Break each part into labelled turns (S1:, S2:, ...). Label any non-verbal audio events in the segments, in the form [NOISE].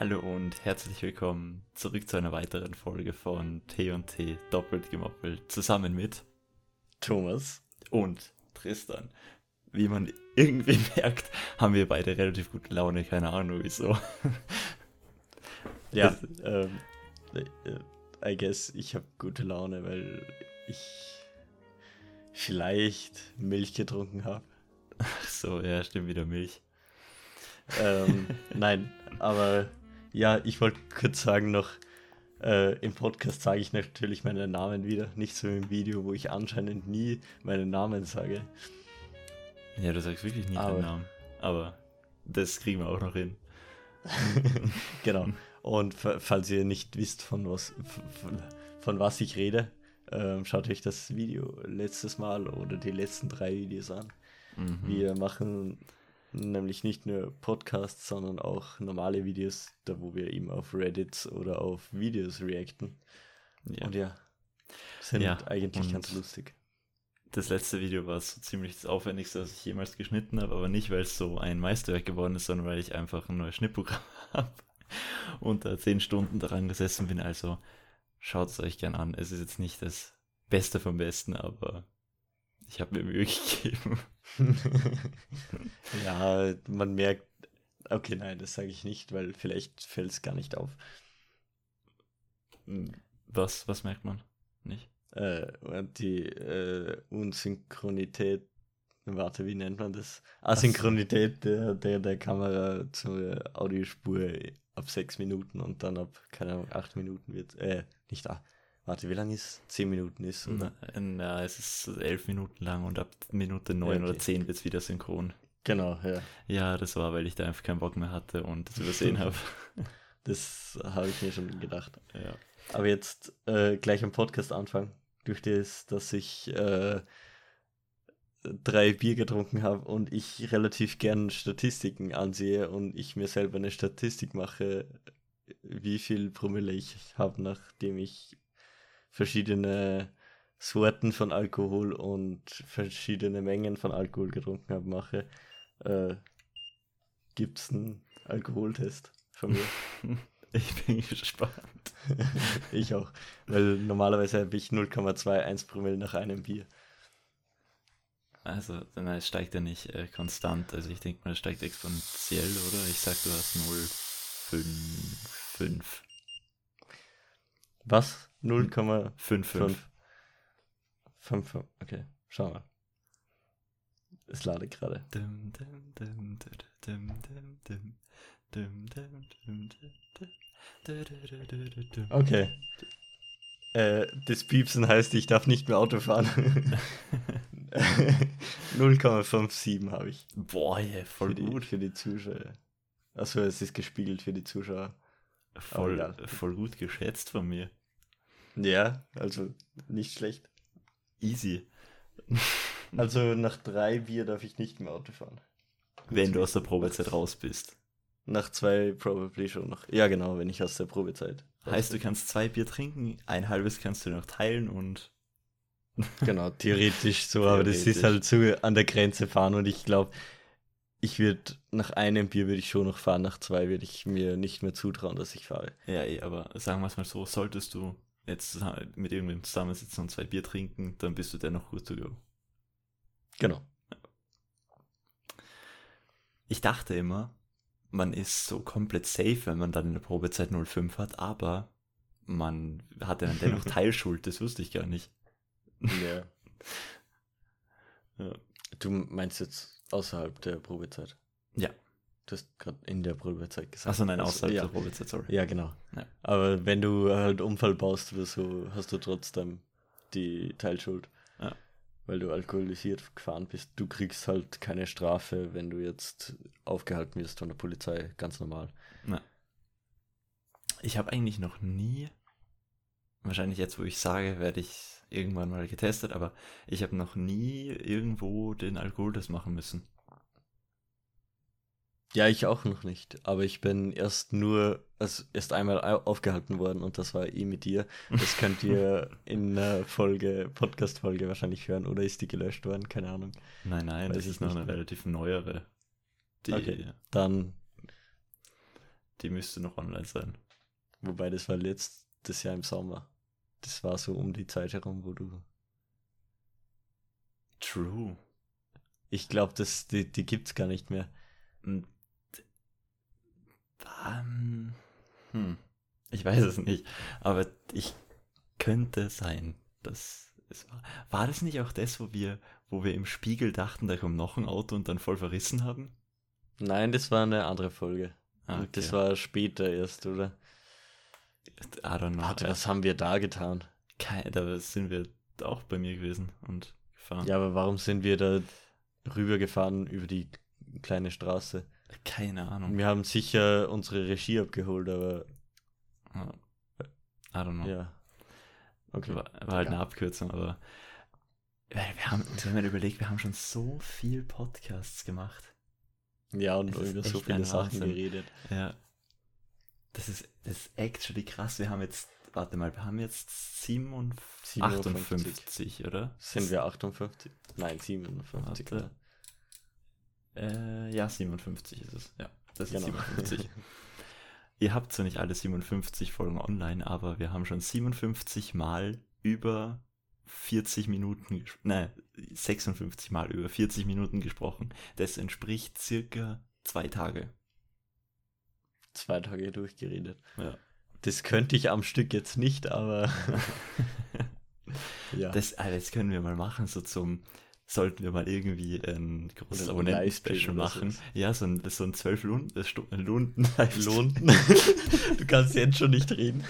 S1: Hallo und herzlich willkommen zurück zu einer weiteren Folge von T&T doppelt gemoppelt zusammen mit
S2: Thomas
S1: und Tristan. Wie man irgendwie [LAUGHS] merkt, haben wir beide relativ gute Laune, keine Ahnung wieso.
S2: Ja, ähm, äh, I guess ich habe gute Laune, weil ich vielleicht Milch getrunken habe.
S1: Ach so, ja, stimmt wieder Milch.
S2: Ähm, [LAUGHS] nein, aber ja, ich wollte kurz sagen noch, äh, im Podcast sage ich natürlich meinen Namen wieder, nicht so im Video, wo ich anscheinend nie meinen Namen sage.
S1: Ja, du sagst wirklich nie
S2: Aber-
S1: deinen Namen. Aber das kriegen wir auch noch hin. [LAUGHS]
S2: genau. Und fa- falls ihr nicht wisst, von was, von, von was ich rede, ähm, schaut euch das Video letztes Mal oder die letzten drei Videos an.
S1: Mhm.
S2: Wir machen nämlich nicht nur Podcasts, sondern auch normale Videos, da wo wir eben auf Reddits oder auf Videos reacten.
S1: ja.
S2: Und ja, sind
S1: Ja,
S2: eigentlich ganz lustig.
S1: Das letzte Video war so ziemlich das aufwendigste, was ich jemals geschnitten habe, aber nicht, weil es so ein Meisterwerk geworden ist, sondern weil ich einfach ein neues Schnittprogramm [LAUGHS] habe und da zehn Stunden daran gesessen bin. Also schaut es euch gern an. Es ist jetzt nicht das Beste vom Besten, aber ich habe mir Mühe [LAUGHS] gegeben.
S2: ja, man merkt, okay, nein, das sage ich nicht, weil vielleicht fällt es gar nicht auf.
S1: Was, was merkt man? Nicht?
S2: Äh, die äh, Unsynchronität, warte, wie nennt man das? Asynchronität der, der, der Kamera zur Audiospur ab sechs Minuten und dann ab, keine Ahnung, acht Minuten wird, äh, nicht da. Warte, wie lang ist? Zehn Minuten ist, oder?
S1: Na, na, es ist elf Minuten lang und ab Minute neun
S2: okay.
S1: oder zehn wird es wieder synchron.
S2: Genau, ja.
S1: Ja, das war, weil ich da einfach keinen Bock mehr hatte und das übersehen [LAUGHS] habe.
S2: Das habe ich mir schon gedacht.
S1: Ja.
S2: Aber jetzt äh, gleich am Podcast anfangen. Durch das, dass ich äh, drei Bier getrunken habe und ich relativ gern Statistiken ansehe und ich mir selber eine Statistik mache, wie viel Promille ich habe, nachdem ich verschiedene Sorten von Alkohol und verschiedene Mengen von Alkohol getrunken habe, mache, äh, gibt es einen Alkoholtest von mir. [LAUGHS]
S1: Ich bin gespannt. [LAUGHS]
S2: ich auch. Weil normalerweise habe ich 0,21 Promille nach einem Bier.
S1: Also, nein, es steigt ja nicht äh, konstant. Also ich denke mal, es steigt exponentiell, oder? Ich sag, du hast 0,55.
S2: Was?
S1: 0,55.
S2: 5, okay, schau mal. Es lade gerade. Okay. Äh, das Piepsen heißt, ich darf nicht mehr Auto fahren. 0,57 habe ich.
S1: Boah, yeah, voll
S2: für
S1: gut.
S2: Für die Zuschauer. Achso, es ist gespiegelt für die Zuschauer.
S1: Voll, voll gut geschätzt von mir.
S2: Ja, also nicht schlecht.
S1: Easy. [LAUGHS]
S2: Also nach drei Bier darf ich nicht mehr Auto fahren.
S1: Wenn du aus der Probezeit raus bist.
S2: Nach zwei probably schon noch. Ja, genau, wenn ich aus der Probezeit.
S1: Heißt, du kannst zwei Bier trinken, ein halbes kannst du noch teilen und [LAUGHS]
S2: Genau, theoretisch so, aber das ist
S1: Theoretisch.
S2: halt so an der Grenze fahren und ich glaube, ich würde nach einem Bier würde ich schon noch fahren, nach zwei würde ich mir nicht mehr zutrauen, dass ich fahre.
S1: Ja, eh, aber sagen wir es mal so, solltest du jetzt zusammen- mit irgendwem zusammensitzen und zwei Bier trinken, dann bist du dennoch gut to go.
S2: Genau.
S1: Ich dachte immer, man ist so komplett safe, wenn man dann in der Probezeit 05 hat, aber man hat dann dennoch [LAUGHS] Teilschuld, das wusste ich gar nicht.
S2: Ja. [LAUGHS]
S1: Ja.
S2: Du meinst jetzt außerhalb der Probezeit?
S1: Ja.
S2: Du hast gerade in der Probezeit gesagt.
S1: Achso, nein,
S2: Also,
S1: außerhalb
S2: ja.
S1: der Probezeit, sorry.
S2: Ja, genau.
S1: Ja.
S2: Aber wenn du halt Unfall baust oder so, hast du trotzdem die Teilschuld.
S1: Ja.
S2: Weil du alkoholisiert gefahren bist. Du kriegst halt keine Strafe, wenn du jetzt aufgehalten wirst von der Polizei. Ganz normal.
S1: Ich habe eigentlich noch nie, wahrscheinlich jetzt, wo ich sage, werde ich irgendwann mal getestet, aber ich habe noch nie irgendwo den Alkoholtest machen müssen.
S2: Ja, ich auch noch nicht. Aber ich bin erst nur, also erst einmal au- aufgehalten worden und das war eh mit dir. Das könnt ihr [LAUGHS] in einer Folge, Podcast-Folge wahrscheinlich hören oder ist die gelöscht worden? Keine Ahnung.
S1: Nein, nein,
S2: Weiß
S1: das ist noch eine
S2: mehr.
S1: relativ neuere. Die,
S2: Okay. Dann,
S1: die müsste noch online sein.
S2: Wobei das war letztes Jahr im Sommer. Das war so um die Zeit herum, wo du.
S1: True.
S2: Ich glaube, die, die gibt es gar nicht mehr.
S1: Und, ähm, hm, ich weiß es nicht, aber ich könnte sein, dass es war. War das nicht auch das, wo wir, wo wir im Spiegel dachten, da kommt noch ein Auto und dann voll verrissen haben?
S2: Nein, das war eine andere Folge. Ah, okay. Das war später erst, oder?
S1: I don't know.
S2: Warte, was haben wir da getan?
S1: Keine, da sind wir auch bei mir gewesen und
S2: gefahren. Ja, aber warum sind wir da rübergefahren über die kleine Straße?
S1: Keine Ahnung.
S2: Wir haben sicher unsere Regie abgeholt, aber.
S1: I don't know.
S2: Ja.
S1: Okay. War, war halt ja. eine Abkürzung, aber. Wir haben, wir haben überlegt, wir haben schon so viel Podcasts gemacht.
S2: Ja, und über so viele Sachen geredet.
S1: Ja. Das ist, das ist actually krass. Wir haben jetzt, warte mal, wir haben jetzt 57, 58, oder?
S2: Sind wir 58? Nein, 57. Warte.
S1: Äh, ja, 57 ist es. Ja, das ist genau. 57. [LAUGHS] Ihr habt zwar nicht alle 57 Folgen online, aber wir haben schon 57 Mal über 40 Minuten, nein, 56 Mal über 40 Minuten gesprochen. Das entspricht circa zwei Tage.
S2: Zwei Tage durchgeredet.
S1: Ja.
S2: Das könnte ich am Stück jetzt nicht, aber. [LAUGHS] [LAUGHS]
S1: ja. Das, ah, das können wir mal machen, so zum. Sollten wir mal irgendwie ein großes Abonnenten-Special machen. Ja, so ein, so ein 12 Lunden, Lunden
S2: Lunden. du kannst jetzt schon nicht reden.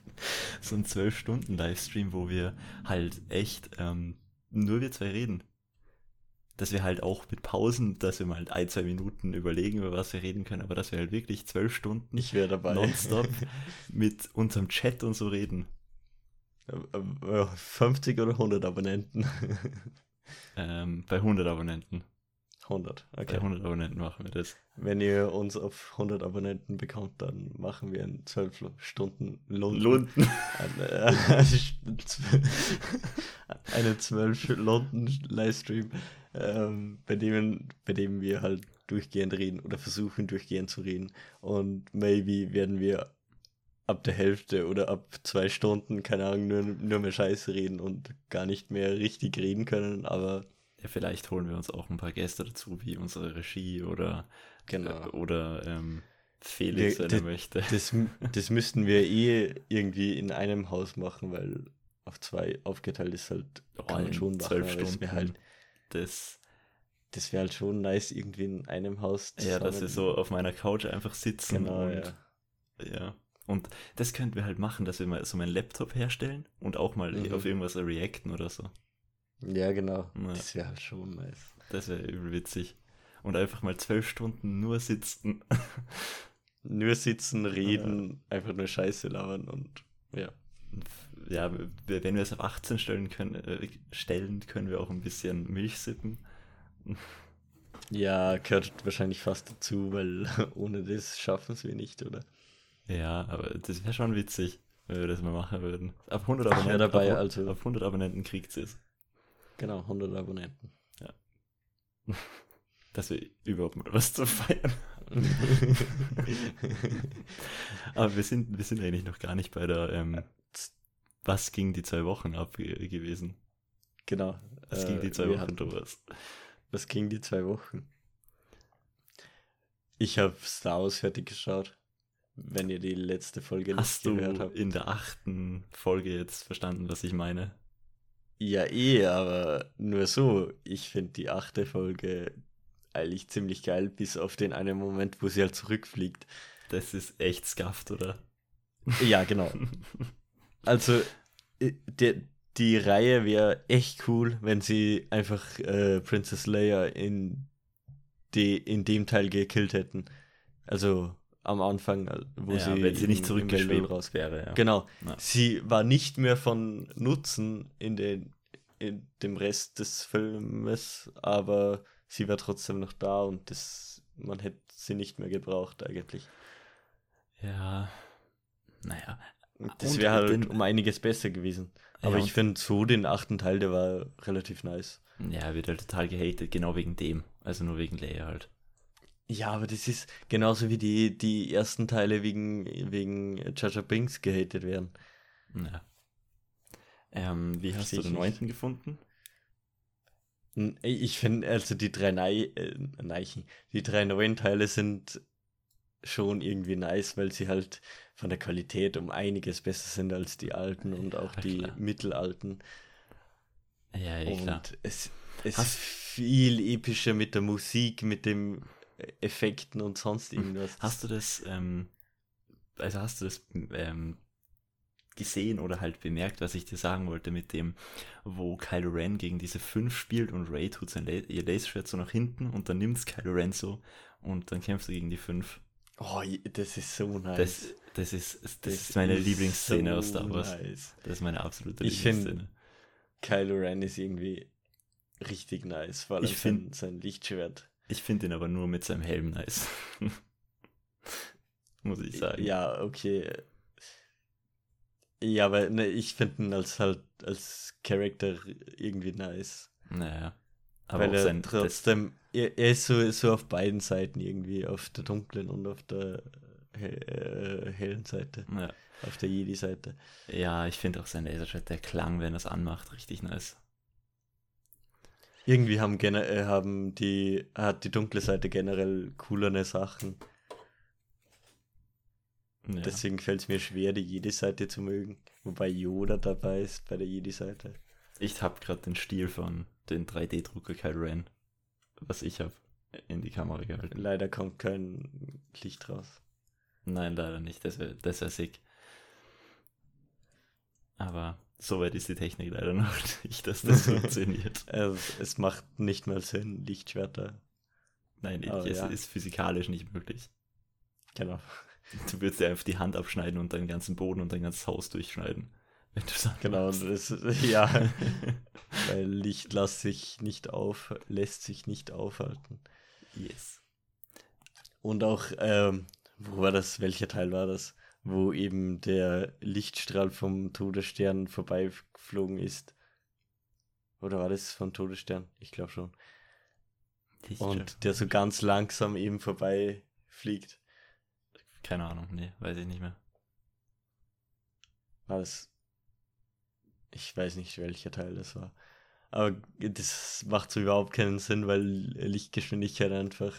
S2: [LAUGHS]
S1: so ein 12 Stunden Livestream, wo wir halt echt ähm, nur wir zwei reden dass wir halt auch mit Pausen, dass wir mal halt ein, zwei Minuten überlegen, über was wir reden können, aber dass wir halt wirklich zwölf Stunden
S2: ich dabei.
S1: nonstop [LAUGHS] mit unserem Chat und so reden.
S2: 50 oder 100 Abonnenten?
S1: Ähm, bei 100 Abonnenten.
S2: 100,
S1: okay. Bei 100 Abonnenten machen wir das.
S2: Wenn ihr uns auf 100 Abonnenten bekommt, dann machen wir einen 12 Stunden
S1: Lunden. Lunden.
S2: Eine [LAUGHS] 12 Lunden Livestream ähm, bei, dem, bei dem wir halt durchgehend reden oder versuchen durchgehend zu reden. Und maybe werden wir ab der Hälfte oder ab zwei Stunden, keine Ahnung, nur, nur mehr Scheiße reden und gar nicht mehr richtig reden können, aber.
S1: Ja, vielleicht holen wir uns auch ein paar Gäste dazu, wie unsere Regie oder,
S2: genau.
S1: Äh, oder ähm, Felix, wenn er möchte.
S2: Das, das müssten wir eh irgendwie in einem Haus machen, weil auf zwei aufgeteilt ist halt,
S1: oh, kann man schon machen, zwölf Stunden.
S2: halt das, das wäre halt schon nice, irgendwie in einem Haus
S1: zu Ja, dass wir so auf meiner Couch einfach sitzen.
S2: Genau,
S1: und,
S2: ja.
S1: ja. Und das könnten wir halt machen, dass wir mal so meinen Laptop herstellen und auch mal mhm. auf irgendwas reacten oder so.
S2: Ja, genau. Ja. Das wäre halt schon nice.
S1: Das wäre übel witzig. Und einfach mal zwölf Stunden nur sitzen. [LAUGHS]
S2: nur sitzen, reden, ja. einfach nur Scheiße labern und ja
S1: ja, wenn wir es auf 18 stellen können, äh, stellen, können wir auch ein bisschen Milch sippen.
S2: Ja, gehört wahrscheinlich fast dazu, weil [LAUGHS] ohne das schaffen es wir nicht, oder?
S1: Ja, aber das wäre schon witzig, wenn wir das mal machen würden. Ab 100 Abonnenten,
S2: ja, dabei,
S1: ab,
S2: also.
S1: ab 100 Abonnenten kriegt es. [LAUGHS]
S2: Genau, 100 Abonnenten.
S1: Ja. Dass wir überhaupt mal was zu feiern [LAUGHS] Aber wir sind, wir sind eigentlich noch gar nicht bei der ähm, was ging die zwei Wochen ab gewesen?
S2: Genau.
S1: Was äh, ging die zwei Wochen, hatten, Thomas?
S2: Was ging die zwei Wochen? Ich habe Star Wars fertig geschaut. Wenn ihr die letzte Folge
S1: Hast nicht gehört habt. in der achten Folge jetzt verstanden, was ich meine?
S2: Ja, eh, aber nur so. Ich finde die achte Folge eigentlich ziemlich geil, bis auf den einen Moment, wo sie halt zurückfliegt.
S1: Das ist echt scuffed, oder?
S2: Ja, genau. [LAUGHS] Also, äh, die, die Reihe wäre echt cool, wenn sie einfach äh, Princess Leia in, die, in dem Teil gekillt hätten. Also am Anfang, äh, wo ja, sie,
S1: wenn sie nicht zurückgeschwebt raus wäre. Ja.
S2: Genau. Ja. Sie war nicht mehr von Nutzen in, den, in dem Rest des Filmes, aber sie war trotzdem noch da und das, man hätte sie nicht mehr gebraucht eigentlich.
S1: Ja, naja,
S2: das wäre halt den, um einiges besser gewesen. Aber ich finde so den achten Teil, der war relativ nice.
S1: Ja, wird halt total gehatet, genau wegen dem. Also nur wegen Leia halt.
S2: Ja, aber das ist genauso wie die, die ersten Teile wegen, wegen Jaja Binks gehatet werden.
S1: Ja. Ähm, wie hast du den neunten gefunden?
S2: Ich finde, also die drei Nei äh, Neichen, die drei neuen Teile sind schon irgendwie nice, weil sie halt von der Qualität um einiges besser sind als die alten und auch
S1: Ja,
S2: die
S1: klar.
S2: mittelalten.
S1: Ja, ja, klar.
S2: Und es, es
S1: Hast-
S2: ist viel epischer mit der Musik, mit den Effekten und sonst irgendwas.
S1: Hast du das, ähm, also hast du das ähm, gesehen oder halt bemerkt, was ich dir sagen wollte mit dem, wo Kylo Ren gegen diese fünf spielt und Ray tut sein La ihr Laserschwert so nach hinten und dann nimmt's Kylo Ren so und dann kämpft er gegen die fünf.
S2: Oh, das ist so nice.
S1: Das, das ist, das, ist meine Lieblingsszene
S2: so
S1: aus Star Wars.
S2: Nice.
S1: Das ist meine absolute
S2: Ich find-
S1: Lieblingsszene.
S2: Kylo Ren ist irgendwie richtig nice, allem
S1: Ich find-
S2: sein, sein Lichtschwert.
S1: Ich finde ihn aber nur mit seinem Helm nice. [LAUGHS] Muss ich sagen.
S2: Ja, okay. Ja, aber ne, ich finde ihn als halt als Charakter irgendwie nice.
S1: Naja. Aber
S2: weil er trotzdem, er, er ist so, so auf beiden Seiten irgendwie, auf der dunklen und auf der äh, hellen Seite,
S1: ja.
S2: auf der Jedi-Seite.
S1: ja, ich finde auch sein Laserschwert, der Klang, wenn er es anmacht, richtig nice.
S2: Irgendwie haben, äh, haben die, hat die dunkle Seite generell coolere Sachen.
S1: Ja.
S2: Deswegen fällt es mir schwer, die Jedi-Seite zu mögen. Wobei Yoda dabei ist bei der Jedi-Seite.
S1: Ich habe gerade den Stiel von den 3D-Drucker Kylo Ren, was ich habe, in die Kamera gehalten.
S2: Leider kommt kein Licht raus.
S1: Nein, leider nicht. Das wäre das wär sick. Aber so weit ist die Technik leider noch [LAUGHS] nicht, dass das funktioniert. [LAUGHS]
S2: Also, es macht nicht mal Sinn, Lichtschwerter.
S1: Nein,
S2: Aber
S1: es
S2: ja.
S1: ist physikalisch nicht möglich.
S2: Genau.
S1: Du würdest dir einfach die Hand abschneiden und deinen ganzen Boden und dein ganzes Haus durchschneiden. Wenn du das
S2: Genau, das, ja. [LAUGHS] Weil Licht lässt sich nicht auf, lässt sich nicht aufhalten.
S1: yes.
S2: Und auch, ähm, wo war das? Welcher Teil war das? Wo eben der Lichtstrahl vom Todesstern vorbeigeflogen ist. Oder war das vom Todesstern? Ich glaube schon. Und der so ganz langsam eben vorbei fliegt.
S1: Keine Ahnung, nee, weiß ich nicht mehr.
S2: War das. Ich weiß nicht, welcher Teil das war. Aber das macht so überhaupt keinen Sinn, weil Lichtgeschwindigkeit einfach.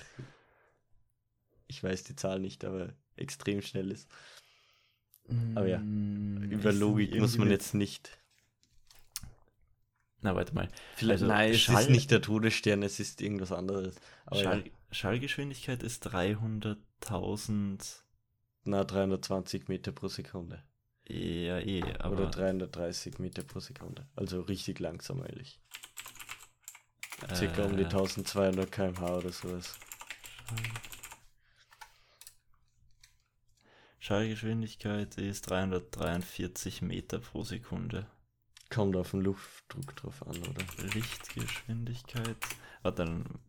S2: Ich weiß die Zahl nicht, aber extrem schnell ist. Aber ja,
S1: Mm,
S2: Über
S1: ich-
S2: Logik muss man jetzt nicht.
S1: Na, warte mal.
S2: Vielleicht,
S1: Also,
S2: nein, es
S1: Schall-
S2: ist nicht der Todesstern, es ist irgendwas anderes.
S1: Schall,
S2: ja,
S1: Schallgeschwindigkeit ist 300.000.
S2: na, 320 Meter pro Sekunde.
S1: Ja, eh, aber.
S2: Oder 330 Meter pro Sekunde. Also richtig langsam eigentlich. Circa um die
S1: äh,
S2: 1200 km/h oder sowas.
S1: Schallgeschwindigkeit ist 343 Meter pro Sekunde.
S2: Kommt auf den Luftdruck drauf an, oder?
S1: Lichtgeschwindigkeit. Warte dann.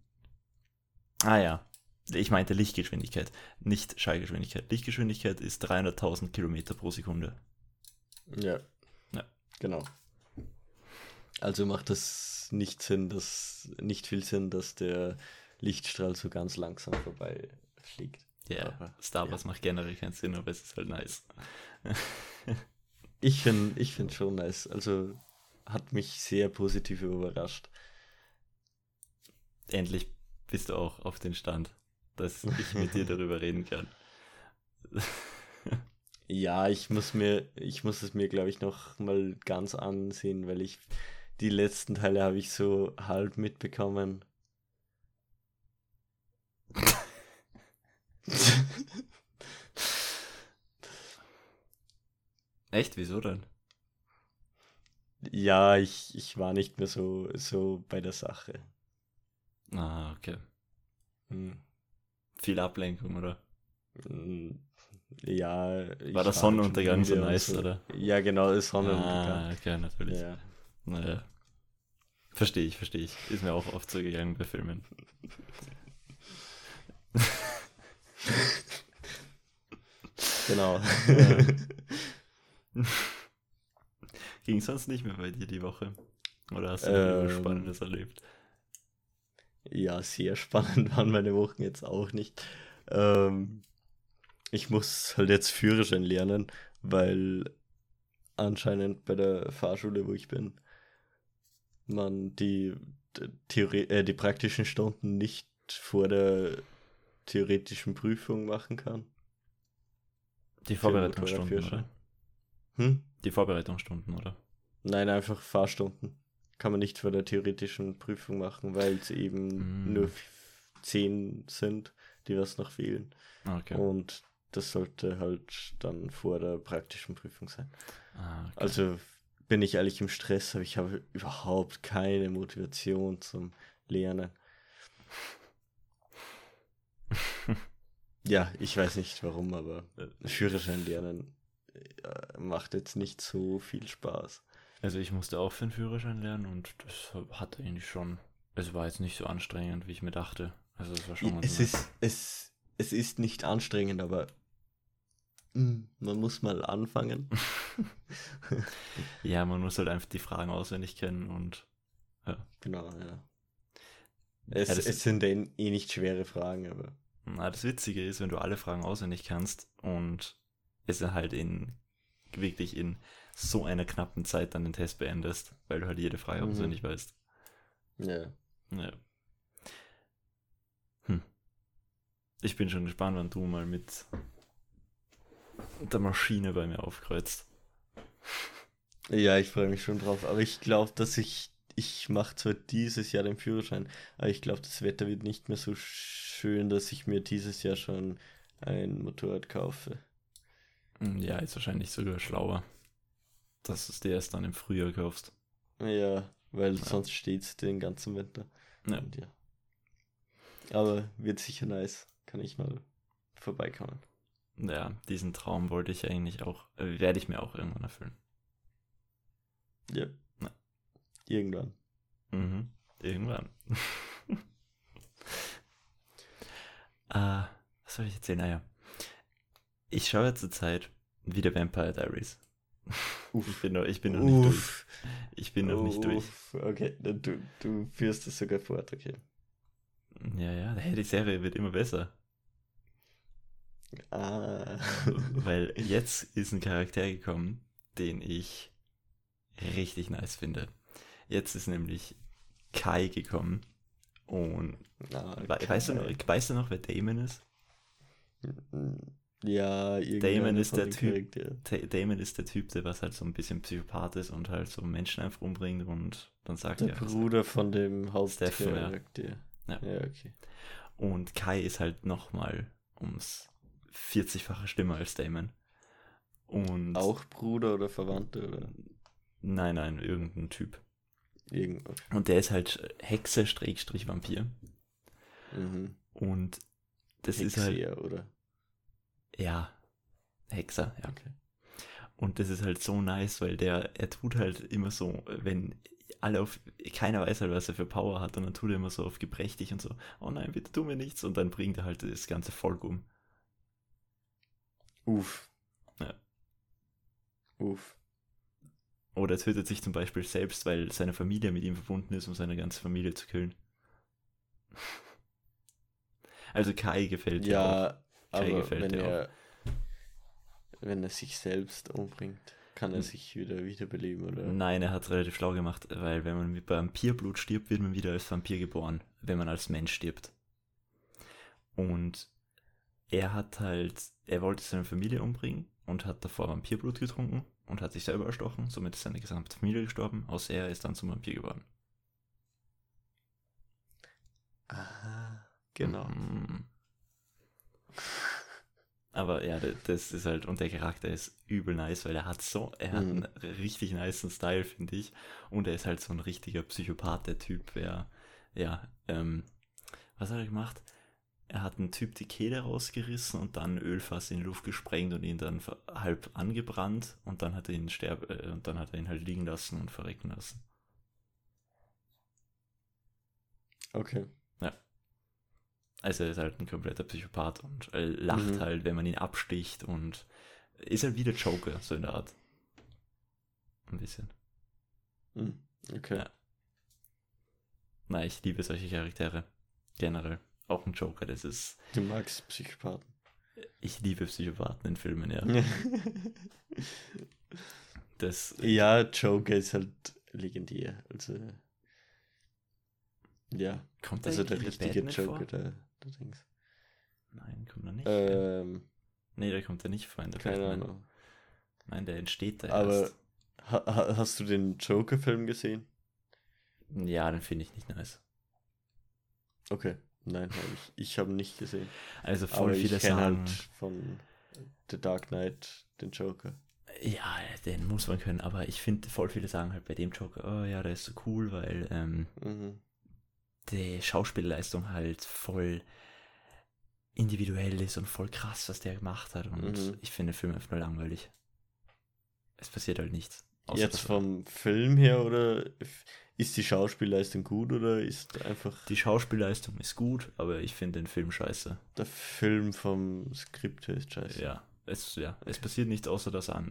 S1: Ah ja. Ich meinte Lichtgeschwindigkeit, nicht Schallgeschwindigkeit. Lichtgeschwindigkeit ist 300.000 Kilometer pro Sekunde.
S2: Ja.
S1: Ja.
S2: Genau. Also macht das nicht Sinn, dass nicht viel Sinn, dass der Lichtstrahl so ganz langsam vorbei fliegt.
S1: Ja,
S2: Aber,
S1: Star Wars macht generell keinen Sinn, aber es ist halt nice. [LAUGHS]
S2: Ich finde ich find schon nice. Also hat mich sehr positiv überrascht.
S1: Endlich bist du auch auf den Stand, dass ich mit dir [LAUGHS] darüber reden kann. [LAUGHS]
S2: Ja, ich muss mir, ich muss es mir, glaube ich, noch mal ganz ansehen, weil ich die letzten Teile habe ich so halb mitbekommen. [LAUGHS]
S1: Echt? Wieso denn?
S2: Ja, ich, ich war nicht mehr so, so bei der Sache.
S1: Ah, okay.
S2: Hm.
S1: Viel Ablenkung, oder?
S2: Hm, Ja.
S1: War der Sonnenuntergang so nice, oder?
S2: Ja, genau, der Sonnenuntergang.
S1: Ah, okay, natürlich.
S2: Ja.
S1: Naja. Verstehe ich, verstehe ich. Ist mir auch oft so gegangen bei Filmen. [LAUGHS] [LAUGHS]
S2: Genau.
S1: Ging sonst nicht mehr bei dir die Woche? Oder hast du
S2: Ähm,
S1: Spannendes erlebt?
S2: Ja, sehr spannend [LAUGHS] waren meine Wochen jetzt auch nicht. Ähm, ich muss halt jetzt Führerschein lernen, weil anscheinend bei der Fahrschule, wo ich bin, man die, Theorie, äh, die praktischen Stunden nicht vor der theoretischen Prüfung machen kann.
S1: Die Vorbereitungsstunden, oder? Hm? Die Vorbereitungsstunden, oder?
S2: Nein, einfach Fahrstunden. Kann man nicht vor der theoretischen Prüfung machen, weil es eben mm. nur zehn sind, die was noch fehlen. Okay. Und das sollte halt dann vor der praktischen Prüfung sein. Ah, okay. Also bin ich ehrlich im Stress, aber ich habe überhaupt keine Motivation zum Lernen. [LAUGHS] ja, ich weiß nicht warum, aber Führerschein lernen äh, macht jetzt nicht so viel Spaß.
S1: Also ich musste auch für den Führerschein lernen und das hat eigentlich schon, es war jetzt nicht so anstrengend, wie ich mir dachte. Also es war schon
S2: mal es so ist es es ist nicht anstrengend, aber hm, man muss mal anfangen. [LAUGHS]
S1: ja, man muss halt einfach die Fragen auswendig kennen und ja.
S2: Genau, ja. Es, ja, es sind eh, eh nicht schwere Fragen, aber.
S1: Na, das Witzige ist, wenn du alle Fragen auswendig kannst und es halt in wirklich in so einer knappen Zeit dann den Test beendest, weil du halt jede Frage mhm. auswendig weißt. Ja. Ja. Hm. Ich bin schon gespannt, wann du mal mit der Maschine bei mir aufkreuzt.
S2: Ja, ich freue mich schon drauf, aber ich glaube, dass ich ich mache zwar dieses Jahr den Führerschein, aber ich glaube, das Wetter wird nicht mehr so schön, dass ich mir dieses Jahr schon ein Motorrad kaufe.
S1: Hm, ja, ist wahrscheinlich sogar schlauer, dass du es dir erst dann im Frühjahr kaufst.
S2: Ja, weil ja. sonst steht es den ganzen Winter. Ja. Und ja. Aber wird sicher nice. Kann ich mal vorbeikommen.
S1: Ja, diesen Traum wollte ich eigentlich auch, äh, werde ich mir auch irgendwann erfüllen.
S2: Ja. Irgendwann.
S1: Mhm. Irgendwann. äh, [LAUGHS] was soll ich erzählen? Naja. Ich schaue zurzeit wieder Vampire Diaries. Uff. Ich bin noch, ich bin noch nicht durch. Ich bin noch nicht durch.
S2: Okay, du, du führst es sogar fort, okay.
S1: Ja, ja, die Serie wird immer besser. Ah. [LAUGHS] Weil jetzt ist ein Charakter gekommen, den ich richtig nice finde. Jetzt ist nämlich Kai gekommen. Und ah, weißt, du noch, weißt du noch, wer Damon ist?
S2: Ja,
S1: Damon ist der Typ. Ja. Damon ist der Typ, der was halt so ein bisschen Psychopath ist und halt so Menschen einfach umbringt und dann sagt
S2: der er. Der Bruder von dem Hauptcharakter.
S1: Ja. ja, okay. Und Kai ist halt nochmal ums 40-fache Stimme als Damon.
S2: Und auch Bruder oder Verwandte oder?
S1: Nein, nein, irgendein Typ. Irgendwas. Und der ist halt Hexe Schrägstrich Vampir. Mhm. Und das Hexe, ist halt. oder? Ja, Hexer, ja. Okay. Und das ist halt so nice, weil der, er tut halt immer so, wenn alle auf, keiner weiß halt, was er für Power hat und dann tut er immer so auf gebrechtig und so, oh nein, bitte tu mir nichts und dann bringt er halt das ganze Volk um. Uff. Ja. Uff. Oder er tötet sich zum Beispiel selbst, weil seine Familie mit ihm verbunden ist, um seine ganze Familie zu killen. [LAUGHS] Also Kai gefällt
S2: ja, ja Kai aber gefällt wenn er, auch. wenn er sich selbst umbringt, kann er sich wieder wiederbeleben, oder?
S1: Nein, er hat es relativ schlau gemacht, weil wenn man mit Vampirblut stirbt, wird man wieder als Vampir geboren, wenn man als Mensch stirbt. Und er hat halt, er wollte seine Familie umbringen und hat davor Vampirblut getrunken und hat sich selber erstochen. Somit ist seine gesamte Familie gestorben, außer er ist dann zum Vampir geworden.
S2: Ah, genau. Mhm.
S1: Aber ja, das ist halt, und der Charakter ist übel nice, weil er hat so, er hat mhm. einen richtig niceen Style, finde ich. Und er ist halt so ein richtiger Psychopath, der Typ, der, ja, ähm, was hat er gemacht? Er hat einen Typ die Kehle rausgerissen und dann Ölfass in die Luft gesprengt und ihn dann halb angebrannt und dann hat er ihn sterb äh, und dann hat er ihn halt liegen lassen und verrecken lassen.
S2: Okay.
S1: Ja. Also er ist halt ein kompletter Psychopath und er lacht mhm. halt, wenn man ihn absticht und ist halt wie der Joker, so in der Art. Ein bisschen.
S2: Mhm. Okay. Ja.
S1: Na, ich liebe solche Charaktere. Generell. Auch ein Joker, das ist.
S2: Du magst Psychopathen.
S1: Ich liebe Psychopathen in Filmen, ja. [LAUGHS] das.
S2: Ja, Joker ist halt legendär. Also. Ja.
S1: Kommt
S2: Also der
S1: in
S2: richtige
S1: Batman
S2: Joker,
S1: vor?
S2: der, der Dings.
S1: Nein, kommt er nicht.
S2: Ähm,
S1: nee, der kommt da nicht vor in der
S2: keine
S1: Batman.
S2: Ahnung.
S1: Nein, der entsteht da
S2: Aber
S1: erst.
S2: ha, hast du den Joker-Film gesehen?
S1: Ja, den finde ich nicht nice.
S2: Okay. Nein, ich, ich habe ihn nicht gesehen.
S1: Also voll
S2: Aber
S1: viele
S2: ich kenne
S1: sagen,
S2: halt von The Dark Knight den Joker.
S1: ja, den muss man können, aber ich finde, voll viele sagen halt bei dem Joker, oh ja, der ist so cool, weil ähm,
S2: Mhm.
S1: die Schauspielleistung halt voll individuell ist und voll krass, was der gemacht hat. Und
S2: Mhm.
S1: ich finde den Film einfach nur langweilig. Es passiert halt nichts. Außer
S2: Jetzt vom Film her oder ist die Schauspielleistung gut oder ist einfach
S1: Die Schauspielleistung ist gut, aber ich finde den Film scheiße.
S2: der Film vom Skript her ist scheiße?
S1: Ja, es, ja, es passiert nichts, außer dass er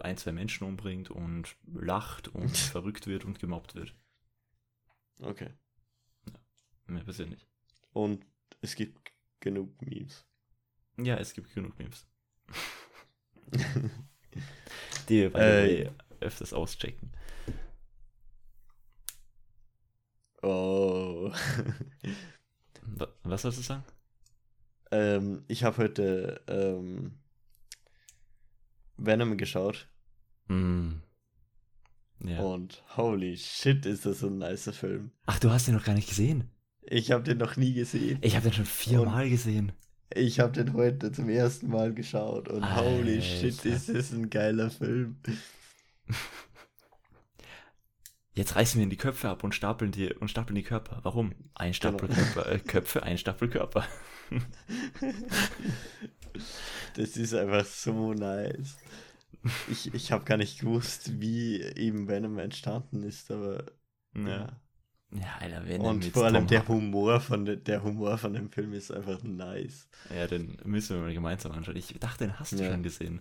S1: ein, zwei Menschen umbringt und lacht und [LAUGHS] verrückt wird und gemobbt wird.
S2: Okay.
S1: Mehr passiert nicht.
S2: Und es gibt genug Memes.
S1: Ja, es gibt genug Memes. [LAUGHS] Die wir the
S2: Äh,
S1: öfters auschecken.
S2: oh. [LAUGHS]
S1: Wa- Was sollst du sagen?
S2: ähm, ich habe heute ähm, Venom geschaut
S1: Mm. Ja.
S2: und holy shit, ist das ein nicer Film.
S1: Ach, du hast den noch gar nicht gesehen.
S2: Ich habe den noch nie gesehen.
S1: Ich habe den schon viermal gesehen.
S2: Ich habe den heute zum ersten Mal geschaut und holy shit,
S1: Alter.
S2: ist das ein geiler Film.
S1: Jetzt reißen wir in die Köpfe ab und stapeln die und stapeln die Körper. Warum? Ein Stapel
S2: Genau.
S1: Körper, äh, Köpfe, ein Stapel Körper. [LAUGHS]
S2: Das ist einfach so nice. Ich, ich habe gar nicht gewusst, wie eben Venom entstanden ist, aber ja.
S1: Ja, Alter, wenn
S2: Und vor allem der Humor von de, der Humor von dem Film ist einfach nice.
S1: Ja, den müssen wir mal gemeinsam anschauen. Ich dachte, den hast du
S2: Ja.
S1: schon gesehen.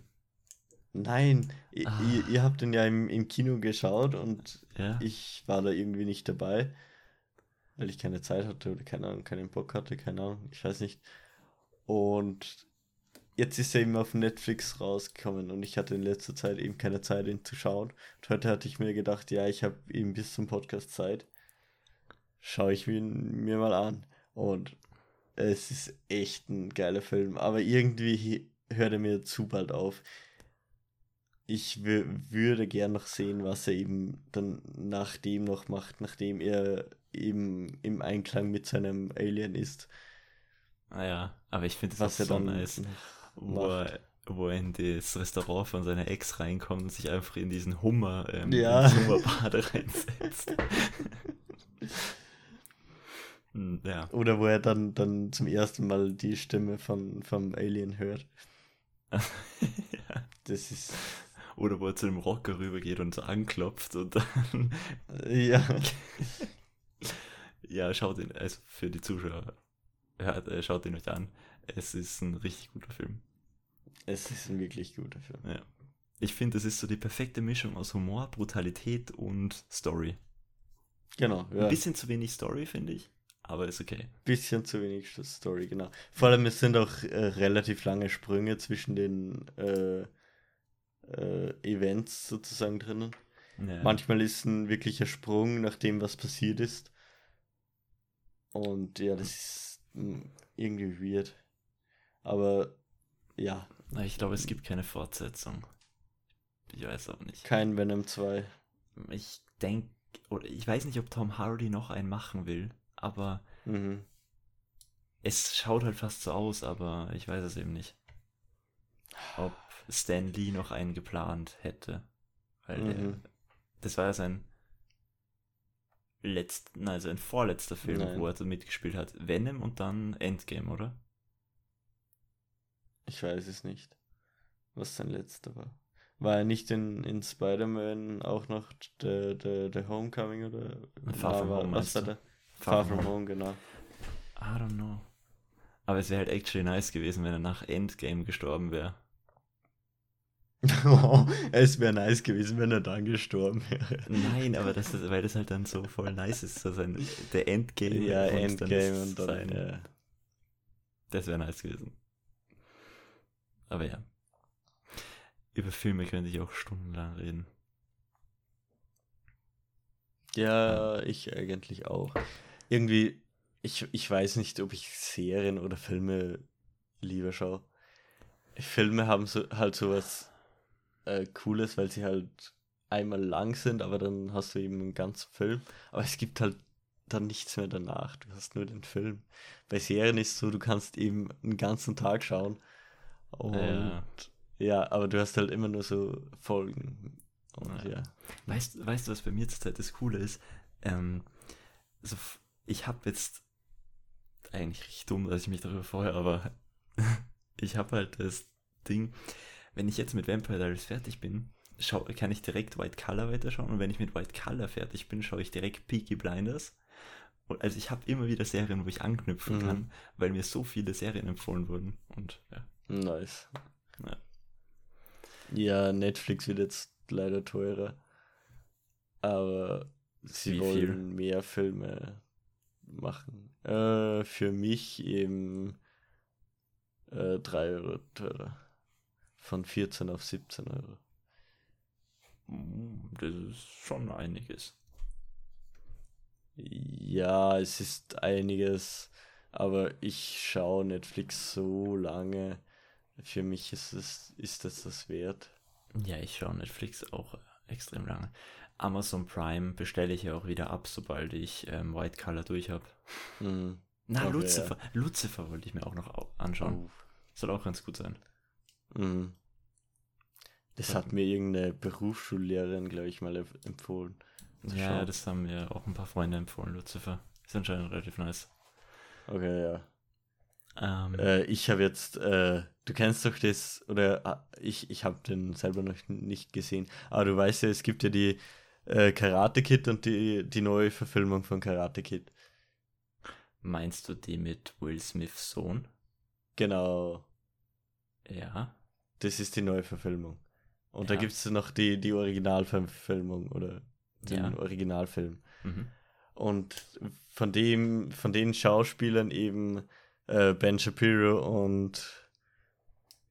S2: Nein,
S1: Ah.
S2: ihr, ihr habt den ja im, im Kino geschaut und
S1: Ja.
S2: ich war da irgendwie nicht dabei, weil ich keine Zeit hatte oder keine Ahnung, keinen Bock hatte, keine Ahnung, ich weiß nicht. Und jetzt ist er eben auf Netflix rausgekommen und ich hatte in letzter Zeit eben keine Zeit, ihn zu schauen. Und heute hatte ich mir gedacht, ja, ich habe eben bis zum Podcast Zeit. Schaue ich ihn mir mal an. Und es ist echt ein geiler Film, aber irgendwie hört er mir zu bald auf. Ich wü- würde gern noch sehen, was er eben dann nach dem noch macht, nachdem er eben im Einklang mit seinem Alien ist.
S1: Ah ja, aber ich finde es
S2: Was
S1: auch so nice, wo er, wo er in das Restaurant von seiner Ex reinkommt und sich einfach in diesen Hummer, ähm,
S2: Ja.
S1: Hummerbade [LAUGHS] reinsetzt. [LAUGHS] Hm, ja.
S2: Oder wo er dann, dann zum ersten Mal die Stimme von, vom Alien hört. [LAUGHS]
S1: ja.
S2: Das ist.
S1: Oder wo er zu dem Rocker rübergeht und so anklopft und dann. [LAUGHS]
S2: Ja.
S1: ja, schaut ihn, also für die Zuschauer, hört, äh, schaut ihn euch an. Es ist ein richtig guter Film.
S2: Es ist ein wirklich guter Film.
S1: Ja. Ich finde, es ist so die perfekte Mischung aus Humor, Brutalität und Story.
S2: Genau, ja.
S1: Ein bisschen zu wenig Story, finde ich, aber ist okay.
S2: bisschen zu wenig Story, genau. Vor allem, es sind auch äh, relativ lange Sprünge zwischen den äh, äh, Events sozusagen drinnen.
S1: Ja.
S2: Manchmal ist ein wirklicher Sprung nach dem, was passiert ist. Und ja, das ist mh, irgendwie weird. Aber ja,
S1: Ich glaube, es gibt keine Fortsetzung. Ich weiß auch nicht.
S2: kein Venom 2.
S1: Ich denke, oder ich weiß nicht, ob Tom Hardy noch einen machen will, aber
S2: Mhm.
S1: es schaut halt fast so aus, aber ich weiß es eben nicht. Ob Stan Lee noch einen geplant hätte. Weil der,
S2: Mhm.
S1: das war ja sein letzten, also ein vorletzter Film,
S2: Nein.
S1: wo er so mitgespielt hat. Venom und dann Endgame, oder?
S2: Ich weiß es nicht, was sein letzter war. War er nicht in, in Spider-Man auch noch der der der Homecoming oder
S1: Far From Home,
S2: was war der? Far From Home, genau.
S1: I don't know. Aber es wäre halt actually nice gewesen, wenn er nach Endgame gestorben wäre. [LAUGHS]
S2: es wäre nice gewesen, wenn er dann gestorben wäre.
S1: Nein, aber das ist, weil das halt dann so voll nice ist, so sein, der Endgame.
S2: Ja,
S1: und
S2: Endgame und dann,
S1: sein,
S2: ja.
S1: Das wäre nice gewesen. Aber ja. Über Filme könnte ich auch stundenlang reden.
S2: Ja, ich eigentlich auch. Irgendwie, ich, ich weiß nicht, ob ich Serien oder Filme lieber schaue. Filme haben so, halt sowas äh, Cooles, weil sie halt einmal lang sind, aber dann hast du eben einen ganzen Film. Aber es gibt halt dann nichts mehr danach. Du hast nur den Film. Bei Serien ist es so, du kannst eben einen ganzen Tag schauen. Und
S1: Ja.
S2: ja, aber du hast halt immer nur so Folgen. Und
S1: Ja.
S2: ja.
S1: Weißt, weißt du, was bei mir zurzeit das Coole ist? Ähm, so, f- ich habe jetzt eigentlich richtig dumm, dass ich mich darüber freue, aber [LAUGHS] ich habe halt das Ding, wenn ich jetzt mit Vampire Diaries fertig bin, schau, kann ich direkt White Color weiterschauen und wenn ich mit White Color fertig bin, schaue ich direkt Peaky Blinders. Und also ich habe immer wieder Serien, wo ich anknüpfen
S2: Mhm.
S1: kann, weil mir so viele Serien empfohlen wurden. Und ja,
S2: Nice.
S1: Ja.
S2: Ja, Netflix wird jetzt leider teurer. Aber sie
S1: Wie
S2: wollen
S1: viel?
S2: mehr Filme machen. Äh, für mich eben äh, 3 Euro teurer. Von 14 auf 17 Euro.
S1: Mm, das ist schon einiges.
S2: Ja, es ist einiges, aber ich schaue Netflix so lange. Für mich ist es, ist das das wert.
S1: Ja, ich schaue Netflix auch extrem lange. Amazon Prime bestelle ich ja auch wieder ab, sobald ich ähm, White Color durch habe.
S2: Mhm.
S1: Na,
S2: Okay,
S1: Lucifer. Lucifer wollte ich mir auch noch au- anschauen.
S2: Oh.
S1: Soll auch ganz gut sein.
S2: Mhm. Das hat mir irgendeine Berufsschullehrerin, glaube ich, mal empf- empfohlen. zu
S1: Ja,
S2: schauen.
S1: das haben mir auch ein paar Freunde empfohlen, Lucifer. Ist anscheinend relativ nice.
S2: Okay, ja.
S1: Ähm,
S2: Äh, ich habe jetzt, äh, du kennst doch das, oder ah, ich, ich habe den selber noch nicht gesehen, aber du weißt ja, es gibt ja die äh, Karate Kid und die, die neue Verfilmung von Karate Kid.
S1: meinst du die mit Will Smiths Sohn?
S2: Genau,
S1: Ja.
S2: Das ist die neue Verfilmung. Und da
S1: Ja.
S2: gibt es noch die, die Originalverfilmung oder den
S1: Ja.
S2: Originalfilm.
S1: Mhm.
S2: Und von dem, von den Schauspielern eben äh, Ben Shapiro und